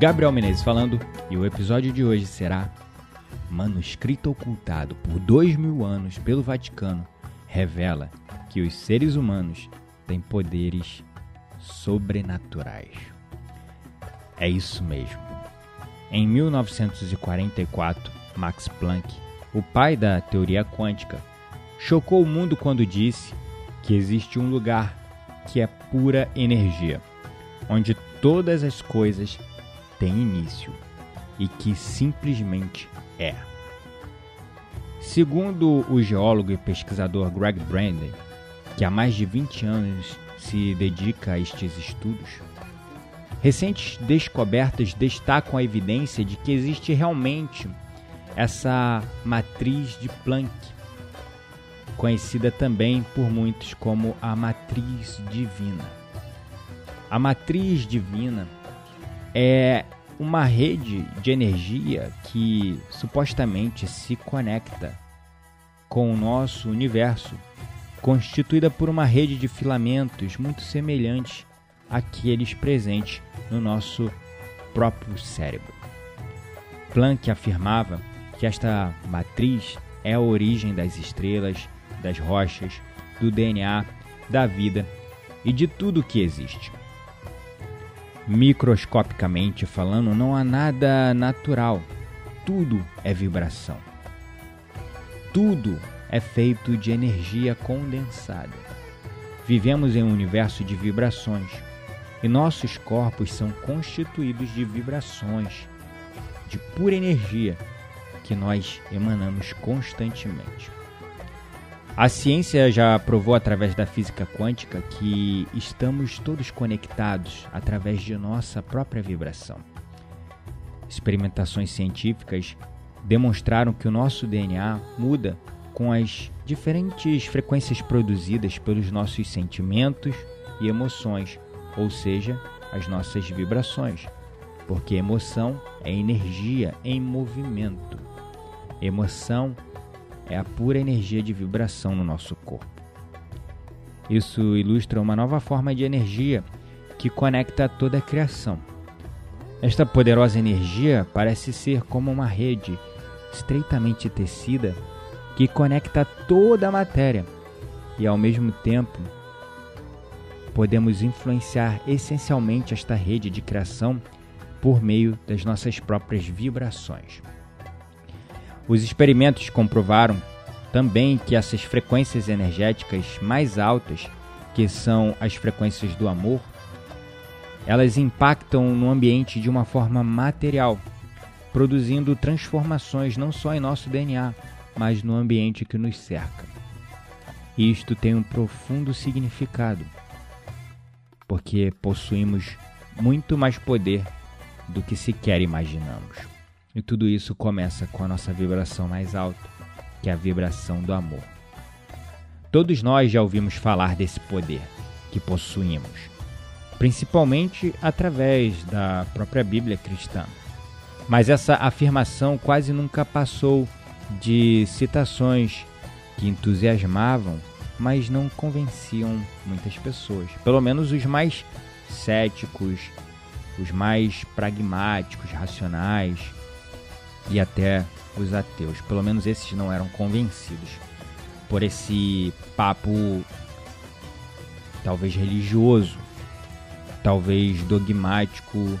Gabriel Menezes falando, e o episódio de hoje será Manuscrito ocultado por dois mil anos pelo Vaticano revela que os seres humanos têm poderes sobrenaturais. É isso mesmo. Em 1944, Max Planck, o pai da teoria quântica, chocou o mundo quando disse que existe um lugar que é pura energia, onde todas as coisas tem início e que simplesmente é. Segundo o geólogo e pesquisador Greg Brandon, que há mais de 20 anos se dedica a estes estudos, recentes descobertas destacam a evidência de que existe realmente essa matriz de Planck, conhecida também por muitos como a matriz divina. A matriz divina é uma rede de energia que supostamente se conecta com o nosso universo, constituída por uma rede de filamentos muito semelhantes àqueles presentes no nosso próprio cérebro. Planck afirmava que esta matriz é a origem das estrelas, das rochas, do DNA, da vida e de tudo o que existe microscopicamente falando, não há nada natural. Tudo é vibração. Tudo é feito de energia condensada. Vivemos em um universo de vibrações e nossos corpos são constituídos de vibrações, de pura energia que nós emanamos constantemente. A ciência já provou através da física quântica que estamos todos conectados através de nossa própria vibração. Experimentações científicas demonstraram que o nosso DNA muda com as diferentes frequências produzidas pelos nossos sentimentos e emoções, ou seja, as nossas vibrações, porque emoção é energia em movimento. Emoção a pura energia de vibração no nosso corpo. Isso ilustra uma nova forma de energia que conecta toda a criação. Esta poderosa energia parece ser como uma rede estreitamente tecida que conecta toda a matéria e, ao mesmo tempo, podemos influenciar essencialmente esta rede de criação por meio das nossas próprias vibrações. Os experimentos comprovaram também que essas frequências energéticas mais altas, que são as frequências do amor, elas impactam no ambiente de uma forma material, produzindo transformações não só em nosso DNA, mas no ambiente que nos cerca. Isto tem um profundo significado, porque possuímos muito mais poder do que sequer imaginamos. E tudo isso começa com a nossa vibração mais alta, que é a vibração do amor. Todos nós já ouvimos falar desse poder que possuímos, principalmente através da própria Bíblia cristã. Mas essa afirmação quase nunca passou de citações que entusiasmavam, mas não convenciam muitas pessoas. Pelo menos os mais céticos, os mais pragmáticos, racionais e até os ateus. Pelo menos esses não eram convencidos por esse papo talvez religioso, talvez dogmático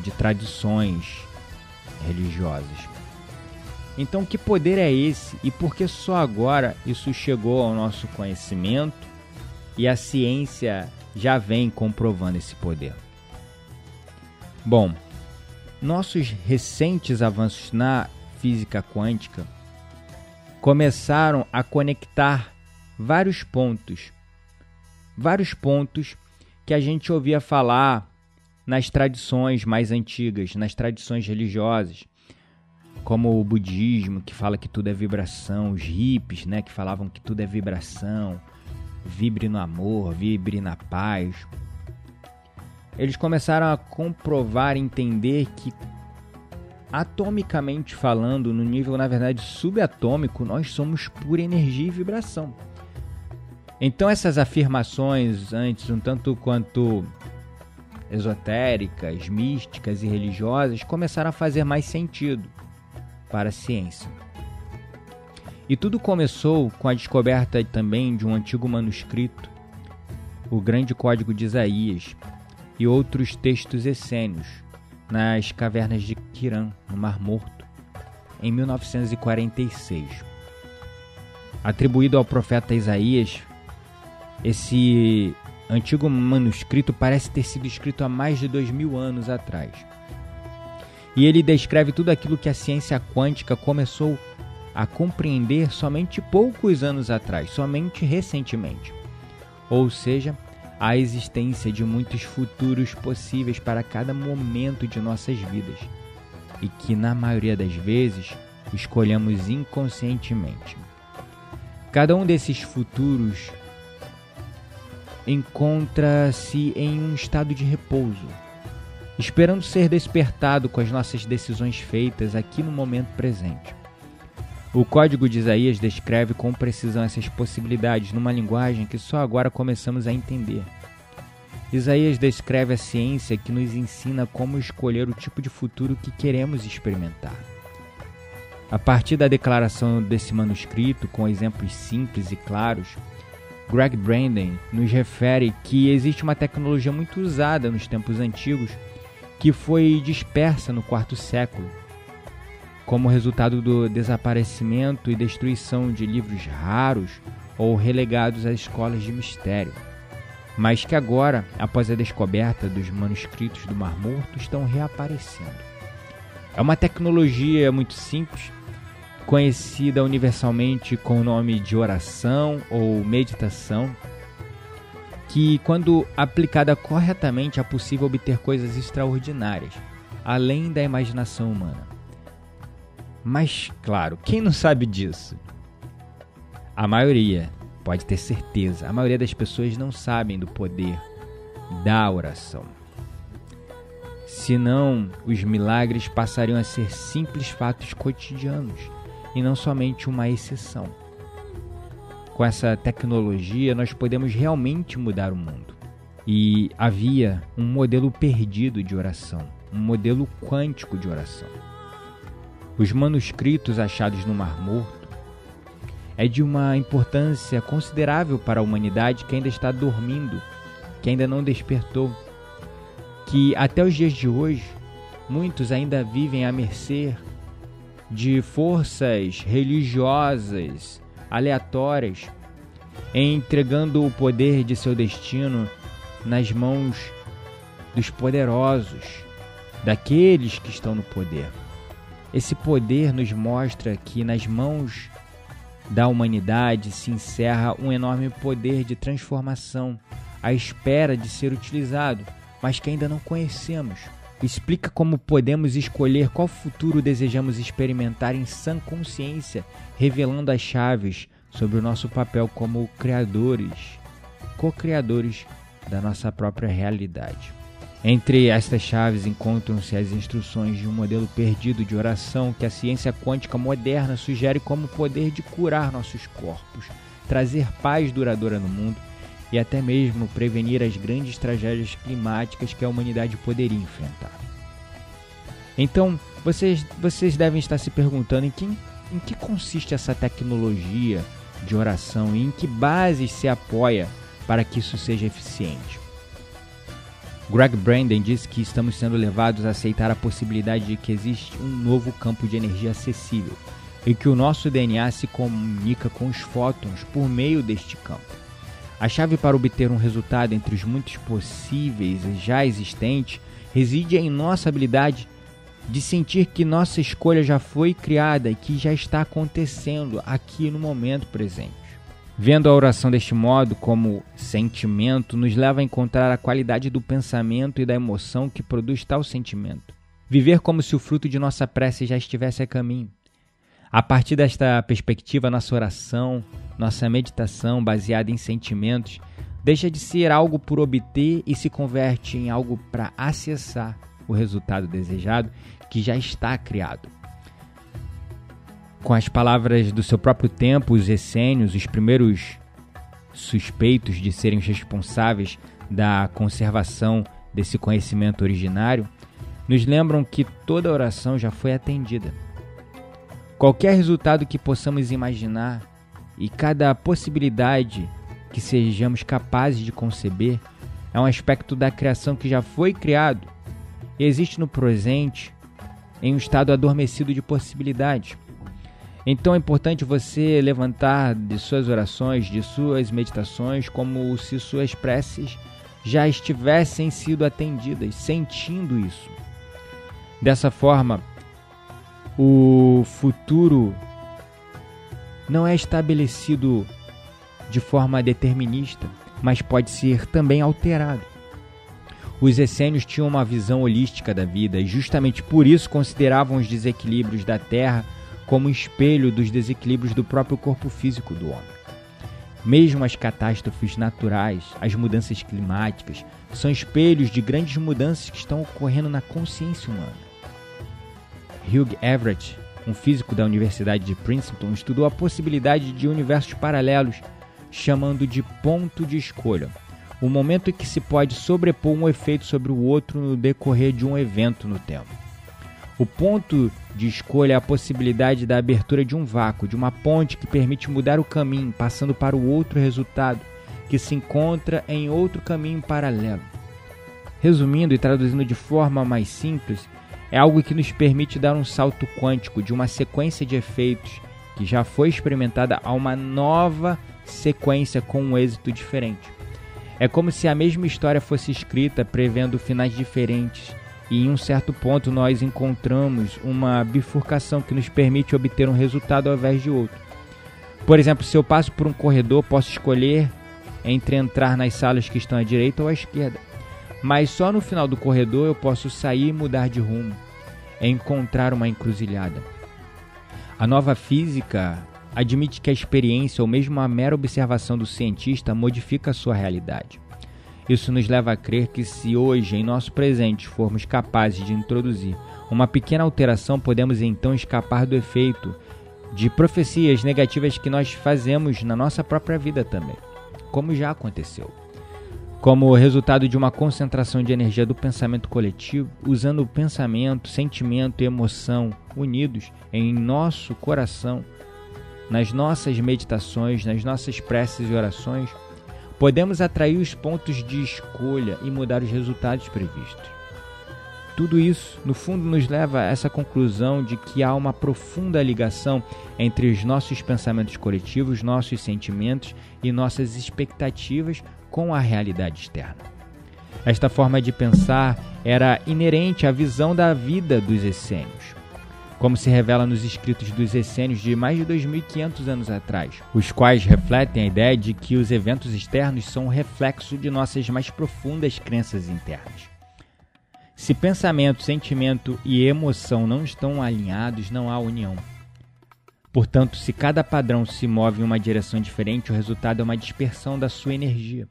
de tradições religiosas. Então, que poder é esse e por que só agora isso chegou ao nosso conhecimento e a ciência já vem comprovando esse poder? Bom, nossos recentes avanços na física quântica começaram a conectar vários pontos, vários pontos que a gente ouvia falar nas tradições mais antigas, nas tradições religiosas como o budismo, que fala que tudo é vibração, os hippies, né, que falavam que tudo é vibração, vibre no amor, vibre na paz. Eles começaram a comprovar, entender que atomicamente falando, no nível na verdade subatômico, nós somos pura energia e vibração. Então essas afirmações antes um tanto quanto esotéricas, místicas e religiosas começaram a fazer mais sentido para a ciência. E tudo começou com a descoberta também de um antigo manuscrito, o Grande Código de Isaías, e outros textos essênios nas cavernas de Quirã, no Mar Morto, em 1946. Atribuído ao profeta Isaías, esse antigo manuscrito parece ter sido escrito há mais de dois mil anos atrás. E ele descreve tudo aquilo que a ciência quântica começou a compreender somente poucos anos atrás, somente recentemente. Ou seja, a existência de muitos futuros possíveis para cada momento de nossas vidas e que, na maioria das vezes, escolhemos inconscientemente. Cada um desses futuros encontra-se em um estado de repouso esperando ser despertado com as nossas decisões feitas aqui no momento presente. O código de Isaías descreve com precisão essas possibilidades numa linguagem que só agora começamos a entender. Isaías descreve a ciência que nos ensina como escolher o tipo de futuro que queremos experimentar. A partir da declaração desse manuscrito, com exemplos simples e claros, Greg Branden nos refere que existe uma tecnologia muito usada nos tempos antigos que foi dispersa no quarto século, como resultado do desaparecimento e destruição de livros raros ou relegados às escolas de mistério, mas que agora, após a descoberta dos manuscritos do Mar Morto, estão reaparecendo. É uma tecnologia muito simples, conhecida universalmente com o nome de oração ou meditação que, quando aplicada corretamente, é possível obter coisas extraordinárias, além da imaginação humana. Mas, claro, quem não sabe disso? A maioria, pode ter certeza, a maioria das pessoas não sabem do poder da oração. Senão, os milagres passariam a ser simples fatos cotidianos e não somente uma exceção com essa tecnologia, nós podemos realmente mudar o mundo. E havia um modelo perdido de oração, um modelo quântico de oração. Os manuscritos achados no Mar Morto é de uma importância considerável para a humanidade que ainda está dormindo, que ainda não despertou, que até os dias de hoje muitos ainda vivem à mercê de forças religiosas aleatórias, entregando o poder de seu destino nas mãos dos poderosos, daqueles que estão no poder. Esse poder nos mostra que nas mãos da humanidade se encerra um enorme poder de transformação à espera de ser utilizado, mas que ainda não conhecemos. Explica como podemos escolher qual futuro desejamos experimentar em sã consciência, revelando as chaves sobre o nosso papel como criadores, co-criadores da nossa própria realidade. Entre estas chaves encontram-se as instruções de um modelo perdido de oração que a ciência quântica moderna sugere como poder de curar nossos corpos, trazer paz duradoura no mundo e até mesmo prevenir as grandes tragédias climáticas que a humanidade poderia enfrentar. Então, vocês, vocês devem estar se perguntando em que, em que consiste essa tecnologia de oração e em que bases se apoia para que isso seja eficiente. Greg Brandon diz que estamos sendo levados a aceitar a possibilidade de que existe um novo campo de energia acessível e que o nosso DNA se comunica com os fótons por meio deste campo. A chave para obter um resultado entre os muitos possíveis já existentes reside em nossa habilidade de sentir que nossa escolha já foi criada e que já está acontecendo aqui no momento presente. Vendo a oração deste modo, como sentimento, nos leva a encontrar a qualidade do pensamento e da emoção que produz tal sentimento. Viver como se o fruto de nossa prece já estivesse a caminho. A partir desta perspectiva, nossa oração, nossa meditação baseada em sentimentos, deixa de ser algo por obter e se converte em algo para acessar o resultado desejado que já está criado. Com as palavras do seu próprio tempo, os essênios, os primeiros suspeitos de serem os responsáveis da conservação desse conhecimento originário, nos lembram que toda oração já foi atendida. Qualquer resultado que possamos imaginar e cada possibilidade que sejamos capazes de conceber é um aspecto da criação que já foi criado e existe no presente em um estado adormecido de possibilidades. Então é importante você levantar de suas orações, de suas meditações, como se suas preces já estivessem sido atendidas, sentindo isso. Dessa forma, o futuro não é estabelecido de forma determinista, mas pode ser também alterado. Os essênios tinham uma visão holística da vida e justamente por isso consideravam os desequilíbrios da Terra como espelho dos desequilíbrios do próprio corpo físico do homem. Mesmo as catástrofes naturais, as mudanças climáticas, são espelhos de grandes mudanças que estão ocorrendo na consciência humana. Hugh Everett, um físico da Universidade de Princeton, estudou a possibilidade de universos paralelos, chamando de ponto de escolha o momento em que se pode sobrepor um efeito sobre o outro no decorrer de um evento no tempo. O ponto de escolha é a possibilidade da abertura de um vácuo, de uma ponte que permite mudar o caminho, passando para o outro resultado, que se encontra em outro caminho paralelo. Resumindo e traduzindo de forma mais simples, é algo que nos permite dar um salto quântico de uma sequência de efeitos que já foi experimentada a uma nova sequência com um êxito diferente. É como se a mesma história fosse escrita prevendo finais diferentes, e em um certo ponto nós encontramos uma bifurcação que nos permite obter um resultado ao invés de outro. Por exemplo, se eu passo por um corredor, posso escolher entre entrar nas salas que estão à direita ou à esquerda. Mas só no final do corredor eu posso sair e mudar de rumo, é encontrar uma encruzilhada. A nova física admite que a experiência ou mesmo a mera observação do cientista modifica a sua realidade. Isso nos leva a crer que, se hoje, em nosso presente, formos capazes de introduzir uma pequena alteração, podemos então escapar do efeito de profecias negativas que nós fazemos na nossa própria vida também, como já aconteceu. Como resultado de uma concentração de energia do pensamento coletivo, usando o pensamento, sentimento e emoção unidos em nosso coração, nas nossas meditações, nas nossas preces e orações, podemos atrair os pontos de escolha e mudar os resultados previstos. Tudo isso, no fundo, nos leva a essa conclusão de que há uma profunda ligação entre os nossos pensamentos coletivos, nossos sentimentos e nossas expectativas com a realidade externa. Esta forma de pensar era inerente à visão da vida dos essênios como se revela nos escritos dos essênios de mais de 2.500 anos atrás, os quais refletem a ideia de que os eventos externos são um reflexo de nossas mais profundas crenças internas. Se pensamento, sentimento e emoção não estão alinhados, não há união. Portanto, se cada padrão se move em uma direção diferente, o resultado é uma dispersão da sua energia.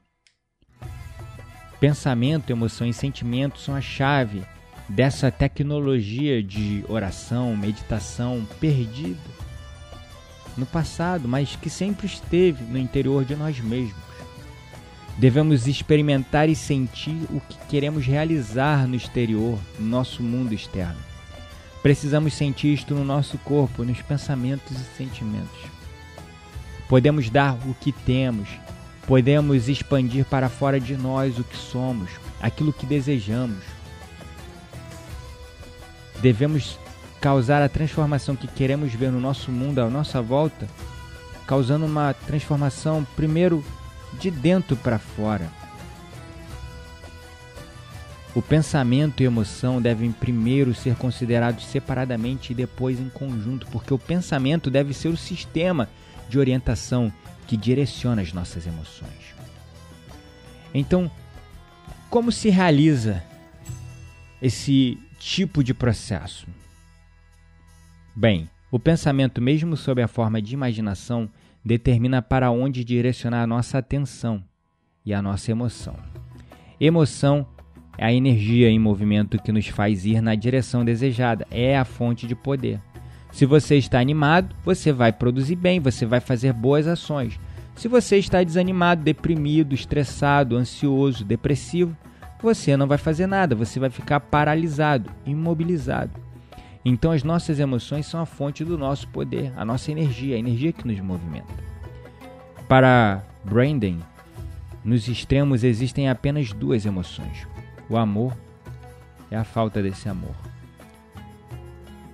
Pensamento, emoção e sentimento são a chave dessa tecnologia de oração, meditação perdida no passado, mas que sempre esteve no interior de nós mesmos. Devemos experimentar e sentir o que queremos realizar no exterior, no nosso mundo externo. Precisamos sentir isto no nosso corpo, nos pensamentos e sentimentos. Podemos dar o que temos, podemos expandir para fora de nós o que somos, aquilo que desejamos. Devemos causar a transformação que queremos ver no nosso mundo, à nossa volta, causando uma transformação primeiro de dentro para fora. O pensamento e emoção devem primeiro ser considerados separadamente e depois em conjunto, porque o pensamento deve ser o sistema de orientação que direciona as nossas emoções. Então, como se realiza esse tipo de processo? Bem, o pensamento, mesmo sob a forma de imaginação, determina para onde direcionar a nossa atenção e a nossa emoção. Emoção é a energia em movimento que nos faz ir na direção desejada, é a fonte de poder. Se você está animado, você vai produzir bem, você vai fazer boas ações. Se você está desanimado, deprimido, estressado, ansioso, depressivo, você não vai fazer nada, você vai ficar paralisado, imobilizado. Então as nossas emoções são a fonte do nosso poder, a nossa energia, a energia que nos movimenta. Para Brandon, nos extremos existem apenas duas emoções: o amor e a falta desse amor.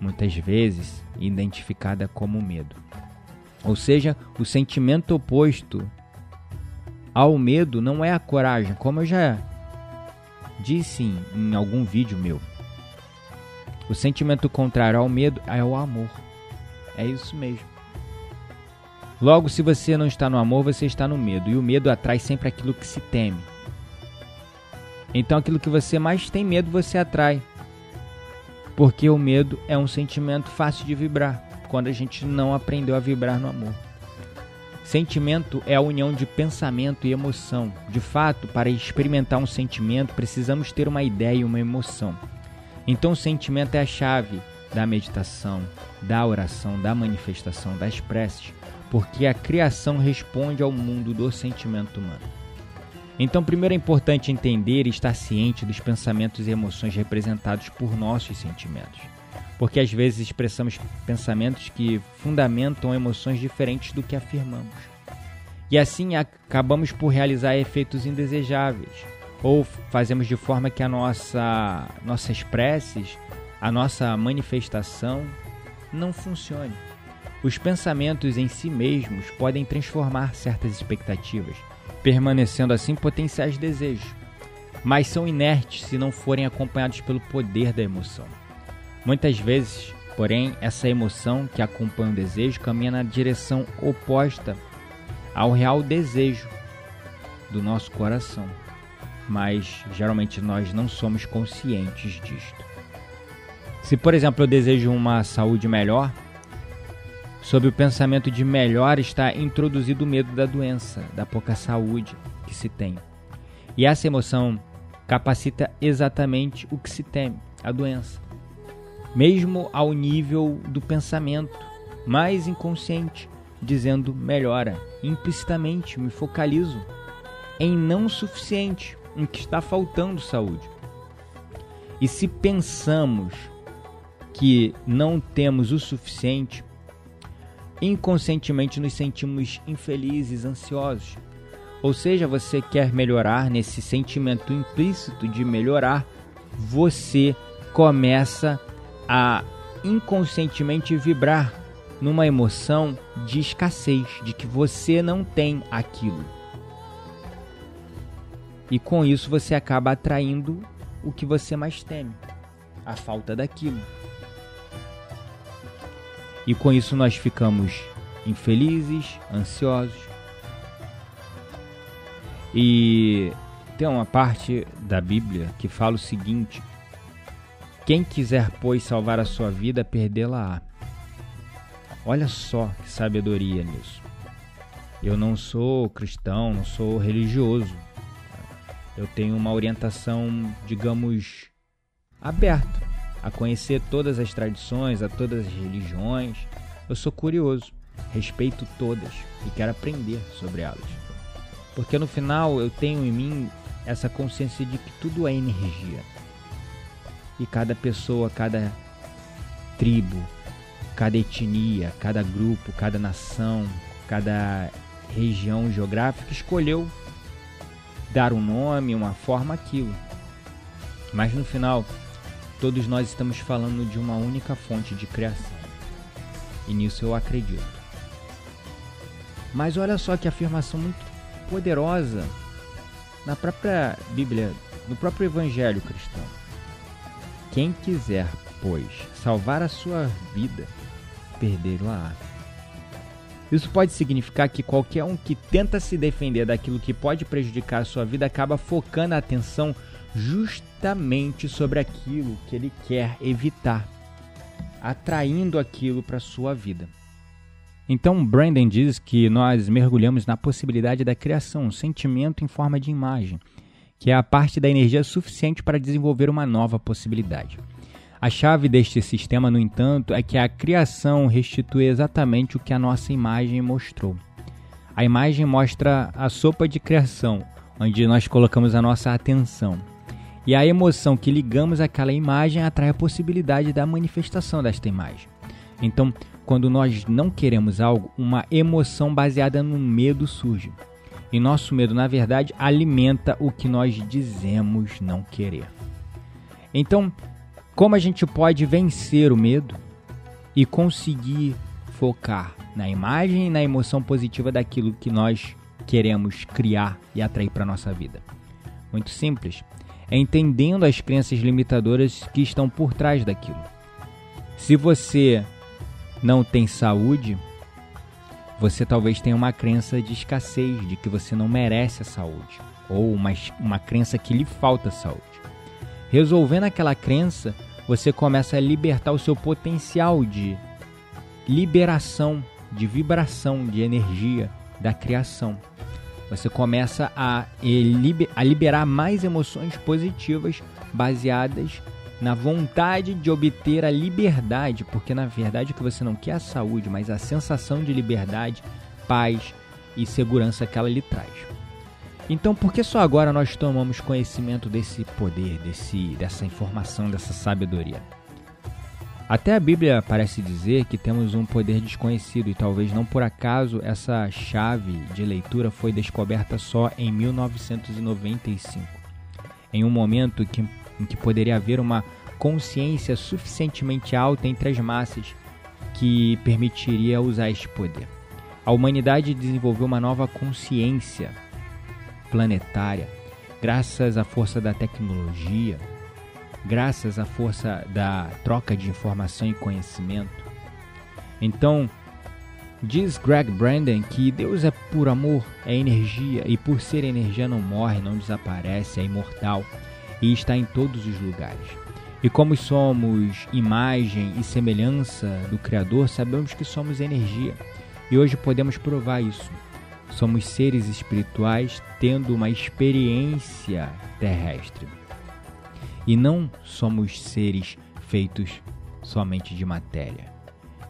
Muitas vezes identificada como medo. Ou seja, o sentimento oposto ao medo não é a coragem, como eu já disse em, em algum vídeo meu. O sentimento contrário ao medo é o amor. É isso mesmo. Logo, se você não está no amor, você está no medo. E o medo atrai sempre aquilo que se teme. Então, aquilo que você mais tem medo, você atrai. Porque o medo é um sentimento fácil de vibrar quando a gente não aprendeu a vibrar no amor. Sentimento é a união de pensamento e emoção. De fato, para experimentar um sentimento, precisamos ter uma ideia e uma emoção. Então o sentimento é a chave da meditação, da oração, da manifestação, das preces, porque a criação responde ao mundo do sentimento humano. Então, primeiro é importante entender e estar ciente dos pensamentos e emoções representados por nossos sentimentos, porque às vezes expressamos pensamentos que fundamentam emoções diferentes do que afirmamos. E assim acabamos por realizar efeitos indesejáveis, ou fazemos de forma que a nossa nossas preces, a nossa manifestação não funcione. Os pensamentos em si mesmos podem transformar certas expectativas, permanecendo assim potenciais desejos, mas são inertes se não forem acompanhados pelo poder da emoção. Muitas vezes, porém, essa emoção que acompanha o desejo caminha na direção oposta ao real desejo do nosso coração mas geralmente nós não somos conscientes disto. Se, por exemplo, eu desejo uma saúde melhor, sob o pensamento de melhor está introduzido o medo da doença, da pouca saúde que se tem. E essa emoção capacita exatamente o que se teme, a doença. Mesmo ao nível do pensamento mais inconsciente, dizendo melhora, implicitamente me focalizo em não suficiente, em que está faltando saúde. E se pensamos que não temos o suficiente, inconscientemente nos sentimos infelizes, ansiosos. Ou seja, você quer melhorar nesse sentimento implícito de melhorar, você começa a inconscientemente vibrar numa emoção de escassez, de que você não tem aquilo. E com isso você acaba atraindo o que você mais teme, a falta daquilo. E com isso nós ficamos infelizes, ansiosos. E tem uma parte da Bíblia que fala o seguinte: Quem quiser, pois, salvar a sua vida, perdê-la-á. Olha só que sabedoria nisso. Eu não sou cristão, não sou religioso, Eu tenho uma orientação, digamos, aberta a conhecer todas as tradições, a todas as religiões. Eu sou curioso, respeito todas e quero aprender sobre elas. Porque no final eu tenho em mim essa consciência de que tudo é energia. E cada pessoa, cada tribo, cada etnia, cada grupo, cada nação, cada região geográfica escolheu dar um nome, uma forma aquilo. Mas no final, todos nós estamos falando de uma única fonte de criação. E nisso eu acredito. Mas olha só que afirmação muito poderosa na própria Bíblia, no próprio Evangelho. Quem quiser, pois, salvar a sua vida, perdê-la. Isso pode significar que qualquer um que tenta se defender daquilo que pode prejudicar a sua vida acaba focando a atenção justamente sobre aquilo que ele quer evitar, atraindo aquilo para sua vida. Então, Brandon diz que nós mergulhamos na possibilidade da criação, um sentimento em forma de imagem, que é a parte da energia suficiente para desenvolver uma nova possibilidade. A chave deste sistema, no entanto, é que a criação restitui exatamente o que a nossa imagem mostrou. A imagem mostra a sopa de criação, onde nós colocamos a nossa atenção. E a emoção que ligamos àquela imagem atrai a possibilidade da manifestação desta imagem. Então, quando nós não queremos algo, uma emoção baseada no medo surge. E nosso medo, na verdade, alimenta o que nós dizemos não querer. Então, como a gente pode vencer o medo e conseguir focar na imagem e na emoção positiva daquilo que nós queremos criar e atrair para nossa vida? Muito simples. É entendendo as crenças limitadoras que estão por trás daquilo. Se você não tem saúde, você talvez tenha uma crença de escassez, de que você não merece a saúde, ou uma, uma crença que lhe falta saúde. Resolvendo aquela crença, você começa a libertar o seu potencial de liberação, de vibração, de energia da criação. Você começa a, a liberar mais emoções positivas baseadas na vontade de obter a liberdade, porque na verdade o que você não quer é a saúde, mas a sensação de liberdade, paz e segurança que ela lhe traz. Então, por que só agora nós tomamos conhecimento desse poder, desse, dessa informação, dessa sabedoria? Até a Bíblia parece dizer que temos um poder desconhecido e talvez não por acaso essa chave de leitura foi descoberta só em 1995, em um momento que em que poderia haver uma consciência suficientemente alta entre as massas que permitiria usar este poder. A humanidade desenvolveu uma nova consciência planetária graças à força da tecnologia, graças à força da troca de informação e conhecimento. Então, diz Greg Brandon que Deus é puro amor, é energia e por ser energia não morre, não desaparece, é imortal e está em todos os lugares. E como somos imagem e semelhança do Criador, sabemos que somos energia. E hoje podemos provar isso. Somos seres espirituais tendo uma experiência terrestre. E não somos seres feitos somente de matéria.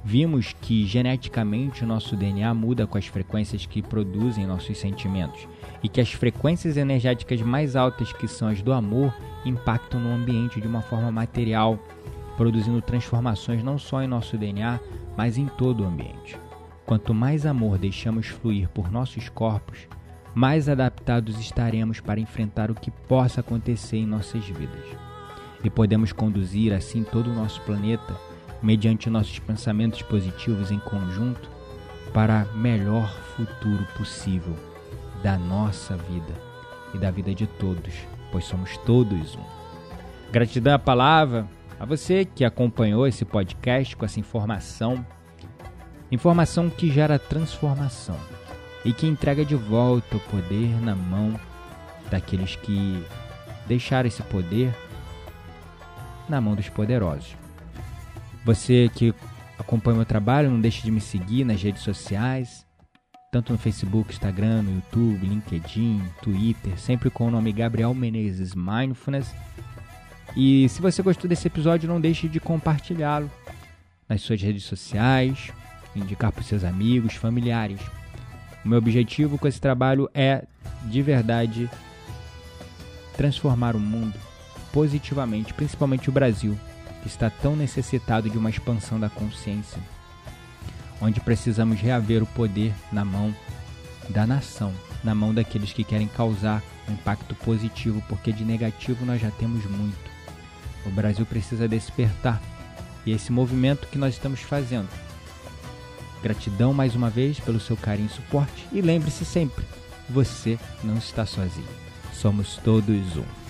Vimos que geneticamente o nosso DNA muda com as frequências que produzem nossos sentimentos e que as frequências energéticas mais altas, que são as do amor, impactam no ambiente de uma forma material, produzindo transformações não só em nosso DNA, mas em todo o ambiente. Quanto mais amor deixamos fluir por nossos corpos, mais adaptados estaremos para enfrentar o que possa acontecer em nossas vidas. E podemos conduzir assim todo o nosso planeta, mediante nossos pensamentos positivos em conjunto, para melhor futuro possível da nossa vida e da vida de todos, pois somos todos um. Gratidão à palavra a você que acompanhou esse podcast com essa informação, informação que gera transformação e que entrega de volta o poder na mão daqueles que deixaram esse poder na mão dos poderosos. Você que acompanha o meu trabalho, não deixe de me seguir nas redes sociais, tanto no Facebook, Instagram, no YouTube, LinkedIn, Twitter, sempre com o nome Gabriel Menezes Mindfulness. E se você gostou desse episódio, não deixe de compartilhá-lo nas suas redes sociais, indicar para seus amigos, familiares. O meu objetivo com esse trabalho é, de verdade, transformar o mundo positivamente, principalmente o Brasil, que está tão necessitado de uma expansão da consciência, onde precisamos reaver o poder na mão da nação, na mão daqueles que querem causar um impacto positivo, porque de negativo nós já temos muito. O Brasil precisa despertar e esse movimento que nós estamos fazendo. Gratidão mais uma vez pelo seu carinho e suporte e lembre-se sempre, você não está sozinho. Somos todos um.